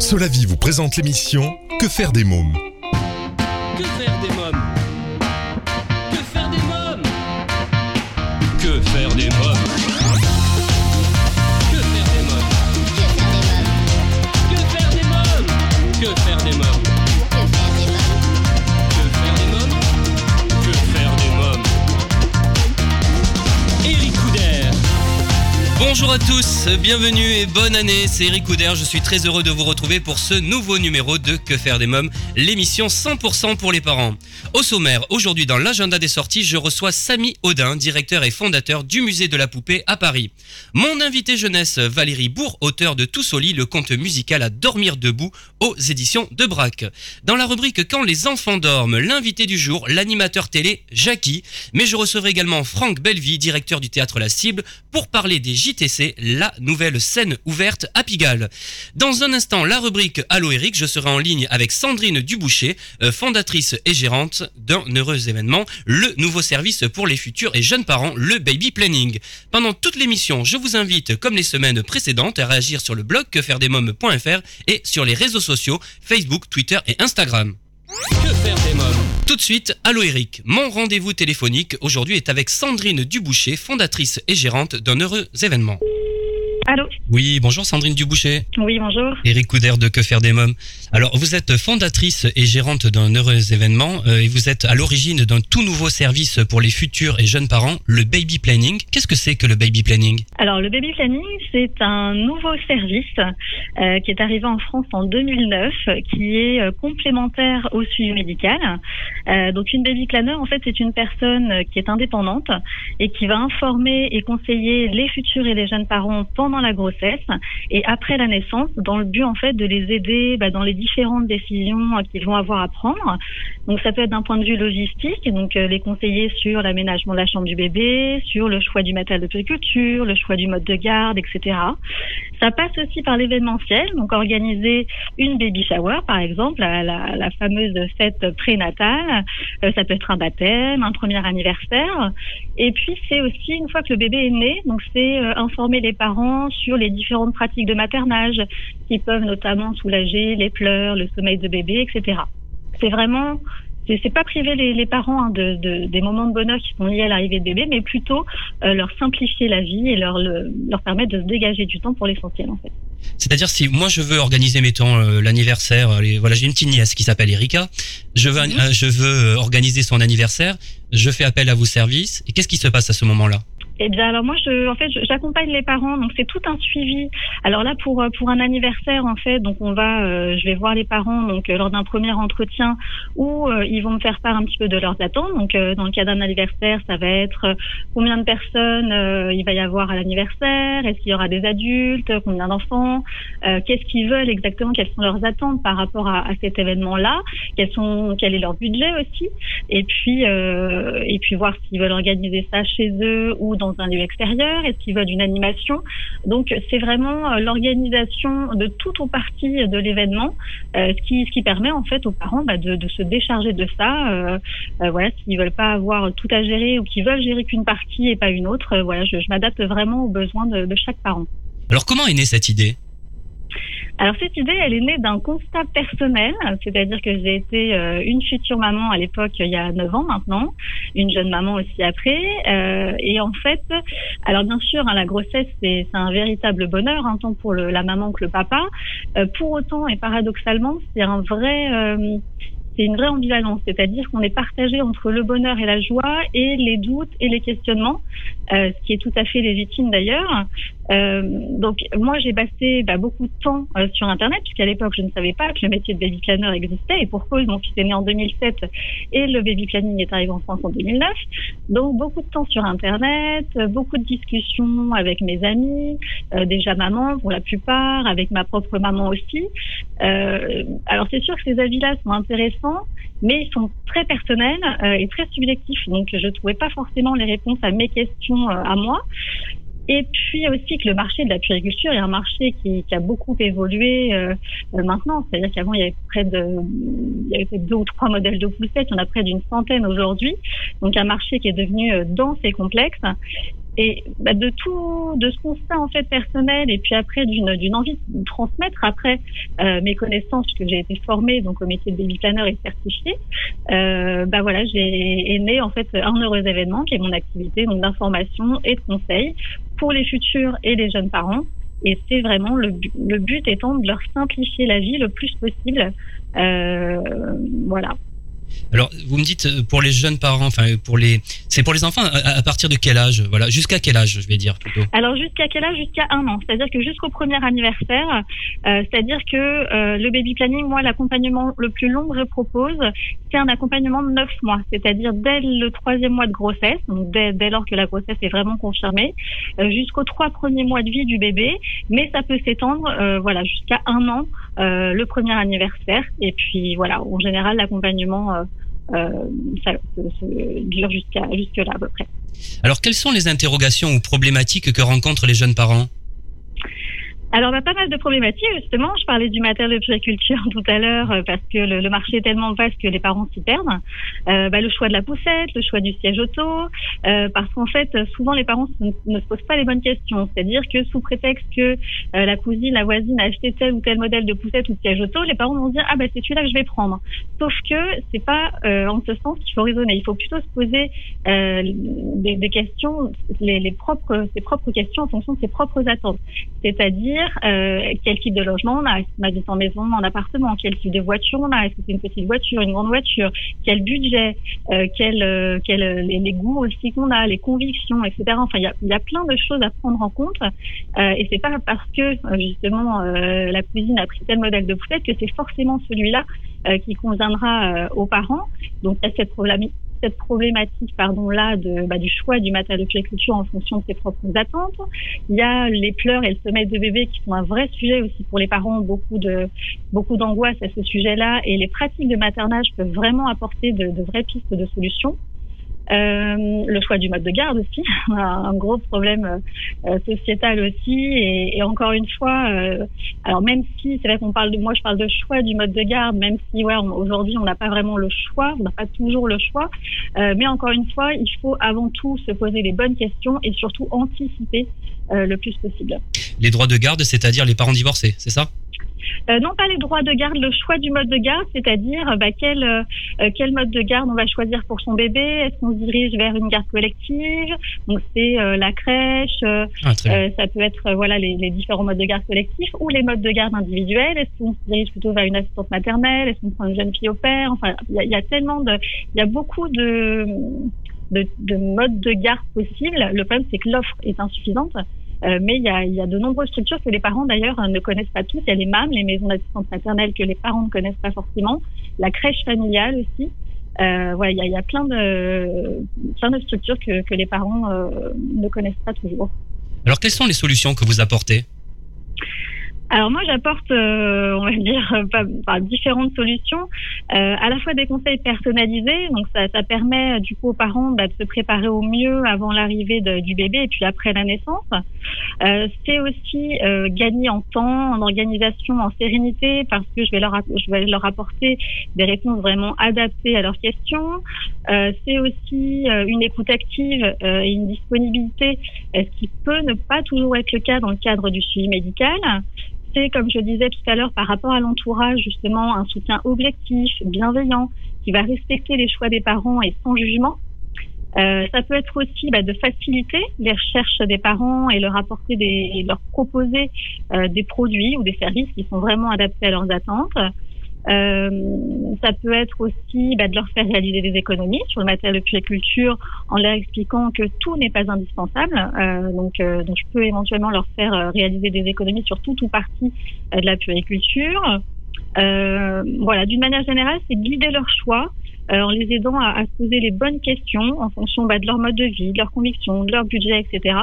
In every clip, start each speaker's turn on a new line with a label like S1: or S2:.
S1: Solavi vous présente l'émission Que faire des mômes
S2: Que faire des mômes? Que faire des mômes? Que faire des mômes?
S3: Bonjour à tous, bienvenue et bonne année, c'est Eric Couder, je suis très heureux de vous retrouver pour ce nouveau numéro de Que faire des mômes, l'émission 100% pour les parents. Au sommaire, aujourd'hui dans l'agenda des sorties, je reçois Samy Audin, directeur et fondateur du musée de la poupée à Paris. Mon invité jeunesse, Valérie Bourg, auteur de Tous au le conte musical à dormir debout aux éditions de Braque. Dans la rubrique Quand les enfants dorment, l'invité du jour, l'animateur télé Jackie, mais je recevrai également Franck Bellevie, directeur du théâtre La Cible, pour parler des JTC, la nouvelle scène ouverte à Pigalle. Dans un instant, la rubrique Allo Eric, je serai en ligne avec Sandrine Duboucher, euh, fondatrice et gérante d'un heureux événement, le nouveau service pour les futurs et jeunes parents, le Baby Planning. Pendant toute l'émission, je vous invite, comme les semaines précédentes, à réagir sur le blog quefairedesmoms.fr et sur les réseaux sociaux Facebook, Twitter et Instagram.
S2: Que faire des
S3: Tout de suite, allô Eric. Mon rendez-vous téléphonique aujourd'hui est avec Sandrine Duboucher, fondatrice et gérante d'un heureux événement.
S4: Allô
S3: Oui, bonjour Sandrine Duboucher.
S4: Oui, bonjour.
S3: Eric Couder de Que faire des mômes. Alors, vous êtes fondatrice et gérante d'un heureux événement euh, et vous êtes à l'origine d'un tout nouveau service pour les futurs et jeunes parents, le Baby Planning. Qu'est-ce que c'est que le Baby Planning?
S4: Alors, le baby planning, c'est un nouveau service euh, qui est arrivé en France en 2009, qui est euh, complémentaire au suivi médical. Donc, une baby planner, en fait, c'est une personne qui est indépendante et qui va informer et conseiller les futurs et les jeunes parents pendant la grossesse et après la naissance, dans le but, en fait, de les aider bah, dans les différentes décisions euh, qu'ils vont avoir à prendre. Donc, ça peut être d'un point de vue logistique, donc euh, les conseiller sur l'aménagement de la chambre du bébé, sur le choix du matériel de périculture, le choix du mode de garde, etc. Ça passe aussi par l'événementiel, donc organiser une baby shower, par exemple, la, la- la fameuse fête prénatale. Euh, ça peut être un baptême, un premier anniversaire. Et puis, c'est aussi, une fois que le bébé est né, donc c'est euh, informer les parents sur les différentes pratiques de maternage qui peuvent notamment soulager les pleurs, le sommeil de bébé, etc. C'est vraiment c'est pas priver les, les parents hein, de, de- des moments de bonheur qui sont liés à l'arrivée de bébé, mais plutôt euh, leur simplifier la vie et leur, le- leur permettre de se dégager du temps pour l'essentiel en fait.
S3: C'est-à-dire si moi je veux organiser mettons euh, l'anniversaire, euh, les- voilà j'ai une petite nièce qui s'appelle Erika, je veux
S4: Mhm.
S3: euh, je veux euh, organiser son anniversaire, je fais appel à vos services et qu'est-ce qui se passe à ce moment-là?
S4: Eh bien, alors moi, je, en fait, j'accompagne les parents, donc c'est tout un suivi. Alors là, pour euh, pour un anniversaire, en fait, donc on va, euh, je vais voir les parents donc euh, lors d'un premier entretien où euh, ils vont me faire part un petit peu de leurs attentes. Donc, euh, dans le cas d'un anniversaire, ça va être euh, combien de personnes euh, il va y avoir à l'anniversaire, est-ce qu'il y aura des adultes, combien d'enfants, euh, qu'est-ce qu'ils veulent exactement, quelles sont leurs attentes par rapport à, à cet événement-là, quels sont, quel est leur budget aussi, et puis et puis voir s'ils veulent organiser ça chez eux ou dans un lieu extérieur, est-ce qu'ils veulent une animation? Donc c'est vraiment l'organisation de tout ou partie de l'événement, ce qui ce qui permet en fait aux parents bah, de, de se décharger de ça. Euh, euh, voilà, s'ils veulent pas avoir tout à gérer ou qu'ils veulent gérer qu'une partie et pas une autre, euh, voilà, je, je m'adapte vraiment aux besoins de, de chaque parent.
S3: Alors comment est née cette idée?
S4: Alors cette idée, elle est née d'un constat personnel, c'est-à-dire que j'ai été euh, une future maman à l'époque, il y a 9 ans maintenant, une jeune maman aussi après, euh, et en fait, alors bien sûr, hein, la grossesse c'est un véritable bonheur, hein, tant pour le- la maman que le papa. Euh, pour autant et paradoxalement, c'est un vrai c'est une vraie ambivalence, c'est-à-dire qu'on est partagé entre le bonheur et la joie et les doutes et les questionnements, euh, ce qui est tout à fait légitime d'ailleurs. Euh, donc moi j'ai passé bah, beaucoup de temps euh, sur Internet puisqu'à l'époque je ne savais pas que le métier de baby planner existait et pour cause mon fils est né en 2007 et le baby planning est arrivé en France en 2009. Donc beaucoup de temps sur Internet, beaucoup de discussions avec mes amis, déjà maman pour la plupart, avec ma propre maman aussi. Alors c'est sûr que ces avis-là sont intéressants, mais ils sont très personnels et très subjectifs. Donc je ne trouvais pas forcément les réponses à mes questions euh, à moi. Et puis aussi que le marché de la puriculture est un marché qui, a beaucoup évolué euh, euh, maintenant. C'est-à-dire qu'avant, il y avait près de deux ou trois modèles de poussettes, il a près d'une centaine aujourd'hui. Donc un marché qui est devenu dense et complexe. Et bah, de tout, de ce constat en fait personnel, et puis après d'une envie de transmettre après euh, mes connaissances, que j'ai été formée donc au métier de baby planner et certifiée, euh, bah voilà, j'ai né en fait un heureux événement qui est mon activité donc d'information et de conseil pour les futurs et les jeunes parents. Et c'est vraiment le, le, but étant de leur simplifier la vie le plus possible. Euh, voilà.
S3: Alors, vous me dites euh, pour les jeunes parents, enfin pour les, c'est pour les enfants à, partir de quel âge Voilà, jusqu'à quel âge, je vais dire plutôt.
S4: Alors jusqu'à quel âge? Jusqu'à un an, c'est-à-dire que jusqu'au premier anniversaire, euh, c'est-à-dire que euh, le baby planning, moi, l'accompagnement le plus long que je propose, c'est un accompagnement de neuf mois, c'est-à-dire dès le troisième mois de grossesse, donc dès, dès lors que la grossesse est vraiment confirmée, jusqu'aux trois premiers mois de vie du bébé, mais ça peut s'étendre, voilà, jusqu'à un an, le premier anniversaire, et puis voilà, en général, l'accompagnement euh, ça, dure jusqu'à jusque là à peu près.
S3: Alors, quelles sont les interrogations ou problématiques que rencontrent les jeunes parents?
S4: Alors, bah, pas mal de problématiques, justement. Je parlais du matériel de puriculture tout à l'heure euh, parce que le, marché est tellement vaste que les parents s'y perdent. Euh, bah, le choix de la poussette, le choix du siège auto, euh, parce qu'en fait, souvent les parents ne, se posent pas les bonnes questions. C'est-à-dire que sous prétexte que euh, la cousine, la voisine a acheté tel ou tel modèle de poussette ou de siège auto, les parents vont dire ah bah c'est celui-là que je vais prendre. Sauf que c'est pas en ce sens qu'il faut raisonner. Il faut plutôt se poser des, des, questions, les, les propres, ses propres questions en fonction de ses propres attentes. C'est-à-dire euh, quel type de logement on a. Est-ce qu'on habite en maison, en appartement? Quel type de voiture on a? Est-ce que c'est une petite voiture, une grande voiture? Quel budget? Euh, euh, quel, les, goûts aussi qu'on a, les convictions, etc. Enfin, il y a, plein de choses à prendre en compte. Euh, et c'est pas parce que justement la cuisine a pris tel modèle de poussette que c'est forcément celui-là qui conviendra aux parents. Donc il y a cette cette problématique pardon là de bah, du choix du matériel de culture en fonction de ses propres attentes. Il y a les pleurs et le sommeil de bébé qui sont un vrai sujet aussi pour les parents, beaucoup de beaucoup d'angoisse à ce sujet-là et les pratiques de maternage peuvent vraiment apporter de, de vraies pistes de solutions. Euh, le choix du mode de garde aussi, un gros problème euh, sociétal aussi. Et, encore une fois, euh, alors même si c'est vrai qu'on parle de, moi je parle de choix du mode de garde, même si ouais, aujourd'hui on n'a pas vraiment le choix, on n'a pas toujours le choix. Mais encore une fois, il faut avant tout se poser les bonnes questions et surtout anticiper le plus possible.
S3: Les droits de garde, c'est-à-dire les parents divorcés, c'est ça?
S4: Euh, non pas les droits de garde, le choix du mode de garde, c'est-à-dire bah, quel, euh, quel mode de garde on va choisir pour son bébé? Est-ce qu'on se dirige vers une garde collective? Donc c'est euh, la crèche, ah, ça peut être voilà les, les, différents modes de garde collectifs ou les modes de garde individuels. Est-ce qu'on se dirige plutôt vers une assistante maternelle? Est-ce qu'on prend une jeune fille au père Enfin, il y a, y a, tellement de, il y a beaucoup de de, de modes de garde possibles. Le problème, c'est que l'offre est insuffisante. Euh, mais il y a, y a, de nombreuses structures que les parents d'ailleurs ne connaissent pas tous. Il y a les MAM, les maisons d'assistance maternelle que les parents ne connaissent pas forcément, la crèche familiale aussi. Euh, voilà, il y a, y a, plein de plein de structures que, que les parents euh, ne connaissent pas toujours.
S3: Alors, quelles sont les solutions que vous apportez?
S4: Alors moi, j'apporte, euh, on va dire, pas, différentes solutions, euh, à la fois des conseils personnalisés, donc ça, ça permet du coup aux parents bah, de se préparer au mieux avant l'arrivée du bébé et puis après la naissance. Euh, c'est aussi euh, gagner en temps, en organisation, en sérénité, parce que je vais leur, je vais leur apporter des réponses vraiment adaptées à leurs questions. Euh, c'est aussi une écoute active et une disponibilité, ce qui peut ne pas toujours être le cas dans le cadre du suivi médical comme je disais tout à l'heure, par rapport à l'entourage, justement, un soutien objectif, bienveillant, qui va respecter les choix des parents et sans jugement. Euh, ça peut être aussi bah, de faciliter les recherches des parents et leur apporter leur proposer euh, des produits ou des services qui sont vraiment adaptés à leurs attentes. Euh, ça peut être aussi bah, de leur faire réaliser des économies sur le matériel de puériculture en leur expliquant que tout n'est pas indispensable. Euh, donc, euh, donc, je peux éventuellement leur faire réaliser des économies sur tout ou partie de la puériculture. voilà, d'une manière générale, c'est guider leur choix en les aidant à, à, se poser les bonnes questions en fonction bah, de leur mode de vie, de leurs convictions, de leur budget, etc.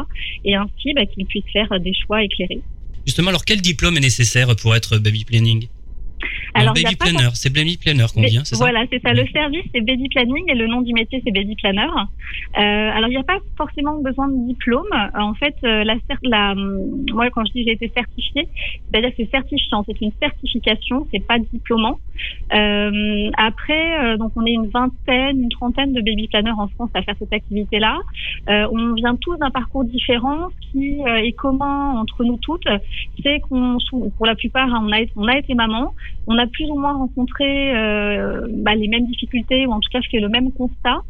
S4: Et ainsi bah, qu'ils puissent faire des choix éclairés.
S3: Justement, alors quel diplôme est nécessaire pour être baby planning? Alors, baby planner, c'est baby planner qu'on dit, hein, c'est ça
S4: Voilà, c'est ça. Le service, c'est baby planning et le nom du métier, c'est baby planner. Euh, alors, il n'y a pas forcément besoin de diplôme. En fait, euh, la, cer- la, hum, moi, quand je dis j'ai été certifiée, c'est-à-dire que c'est certifiant, c'est une certification, c'est pas diplômant. Euh, après, donc on est une vingtaine, une trentaine de baby planners en France à faire cette activité-là. Euh, on vient tous d'un parcours différent. Ce qui est commun entre nous toutes, c'est qu'on, pour la plupart, hein, on a, on a été maman, on a plus ou moins rencontré euh, bah, les mêmes difficultés ou en tout cas fait le même constat.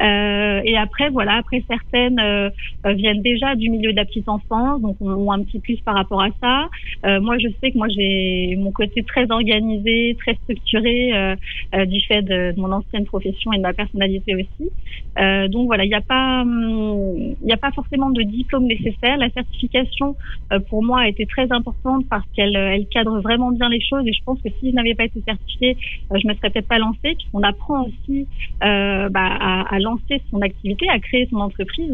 S4: Euh, et après, voilà, après certaines euh, euh, viennent déjà du milieu de la petite enfance, donc on ont un petit plus par rapport à ça. Euh, moi, je sais que moi j'ai mon côté très organisé, très structuré euh, du fait de, mon ancienne profession et de ma personnalité aussi. Donc voilà, il n'y a pas, hum, il n'y a pas forcément de diplôme nécessaire. La certification pour moi a été très importante parce qu'elle elle cadre vraiment bien les choses et je pense que si je n'avais pas été certifiée, je me serais peut-être pas lancée puisqu'on apprend aussi bah, à, à lancer son activité, à créer son entreprise,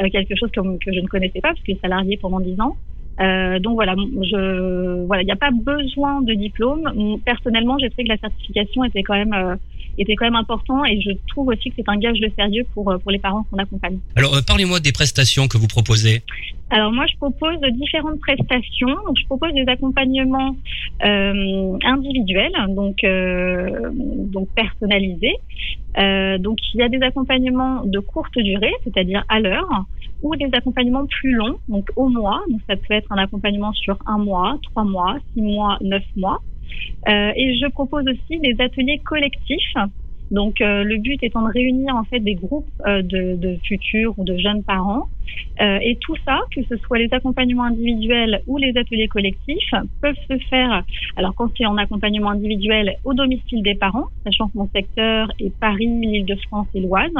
S4: euh, quelque chose que je ne connaissais pas parce que salarié pendant 10 ans. Euh, donc voilà, je voilà, il n'y a pas besoin de diplôme. Personnellement, j'ai trouvé que la certification était quand même euh, était quand même important et je trouve aussi que c'est un gage de sérieux pour euh, pour les parents qu'on accompagne.
S3: Alors, euh, parlez-moi des prestations que vous proposez.
S4: Alors moi, je propose différentes prestations. Donc, je propose des accompagnements euh, donc euh, donc personnalisés. Euh, donc il y a des accompagnements de courte durée, c'est-à-dire à l'heure, ou des accompagnements plus longs, donc au mois. Donc ça peut être un accompagnement sur un mois, trois mois, six mois, neuf mois. Euh, et je propose aussi des ateliers collectifs. Donc euh, le but étant de réunir en fait des groupes euh, de, de futurs ou de jeunes parents. Euh, et tout ça, que ce soit les accompagnements individuels ou les ateliers collectifs, peuvent se faire, alors quand c'est en accompagnement individuel, au domicile des parents, sachant que mon secteur est Paris, l'Île-de-France et l'Oise,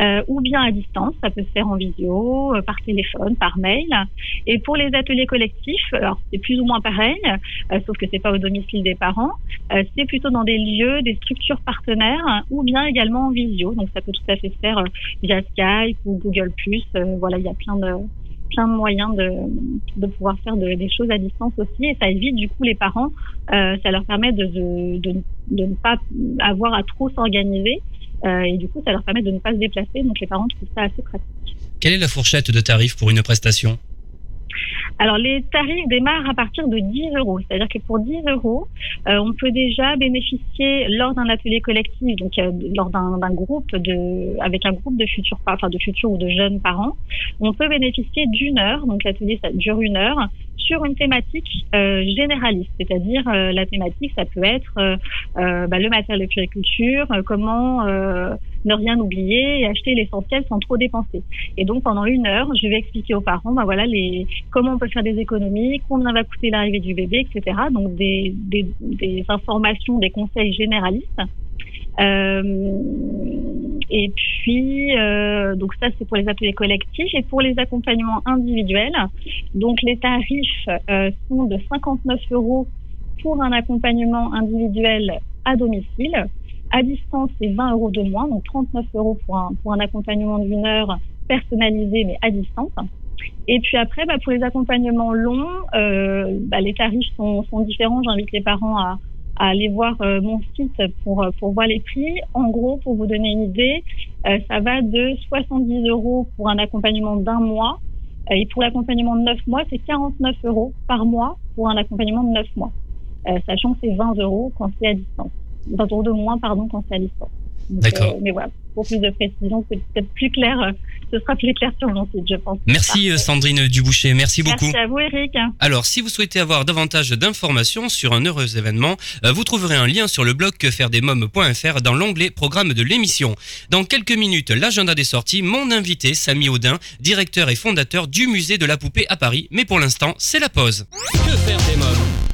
S4: euh, ou bien à distance, ça peut se faire en vidéo, euh, par téléphone, par mail. Et pour les ateliers collectifs, alors c'est plus ou moins pareil, euh, sauf que c'est pas au domicile des parents, euh, c'est plutôt dans des lieux, des structures partenaires, ou bien également en visio. Donc ça peut tout à fait se faire euh, via Skype ou Google+. Euh, voilà, il y a plein de plein de moyens de, de pouvoir faire de- des choses à distance aussi et ça évite du coup les parents ça leur permet de, de, de, ne pas avoir à trop s'organiser et du coup ça leur permet de ne pas se déplacer donc les parents trouvent ça assez pratique.
S3: Quelle est la fourchette de tarifs pour une prestation
S4: Alors les tarifs démarrent à partir de 10 euros, c'est-à-dire que pour 10 euros, euh, on peut déjà bénéficier lors d'un atelier collectif, donc euh, lors d'un groupe de, avec un groupe de futurs, enfin de futurs ou de jeunes parents, on peut bénéficier d'une heure, donc l'atelier ça dure une heure, sur une thématique euh, généraliste, c'est-à-dire euh, la thématique ça peut être euh, euh, bah, le matériel de puriculture, euh, comment euh, ne rien oublier et acheter l'essentiel sans trop dépenser. Et donc pendant une heure, je vais expliquer aux parents, bah voilà les comment on peut faire des économies, combien va coûter l'arrivée du bébé, etc. Donc des, des, des informations, des conseils généralistes. Euh, et puis, euh, donc ça c'est pour les ateliers collectifs et pour les accompagnements individuels. Donc les tarifs euh, sont de 59 euros pour un accompagnement individuel à domicile. À distance, c'est 20 euros de moins, donc 39 euros pour un, pour un accompagnement d'une heure personnalisé mais à distance. Et puis après, bah, pour les accompagnements longs, euh, bah, les tarifs sont, sont différents. J'invite les parents à, à aller voir euh, mon site pour, pour voir les prix. En gros, pour vous donner une idée, euh, ça va de 70 euros pour un accompagnement d'un mois. Euh, Et pour l'accompagnement de 9 mois, c'est 49 euros par mois pour un accompagnement de 9 mois. Euh, sachant que c'est 20 euros quand c'est à distance. 20 euros de moins, pardon, quand c'est à distance.
S3: D'accord.
S4: euh, mais voilà, pour plus de précision, c'est peut-être plus clair. Ce sera plus clair sur mon site, je pense.
S3: Merci euh,
S4: Parfait.
S3: Sandrine Duboucher, merci beaucoup.
S4: Merci à vous, Eric.
S3: Alors, si vous souhaitez avoir davantage d'informations sur un heureux événement, euh, vous trouverez un lien sur le blog quefairedesmoms.fr dans l'onglet programme de l'émission. Dans quelques minutes, l'agenda des sorties, mon invité, Samy Audin, directeur et fondateur du musée de la poupée à Paris. Mais pour l'instant, c'est la pause.
S2: Que faire des mômes?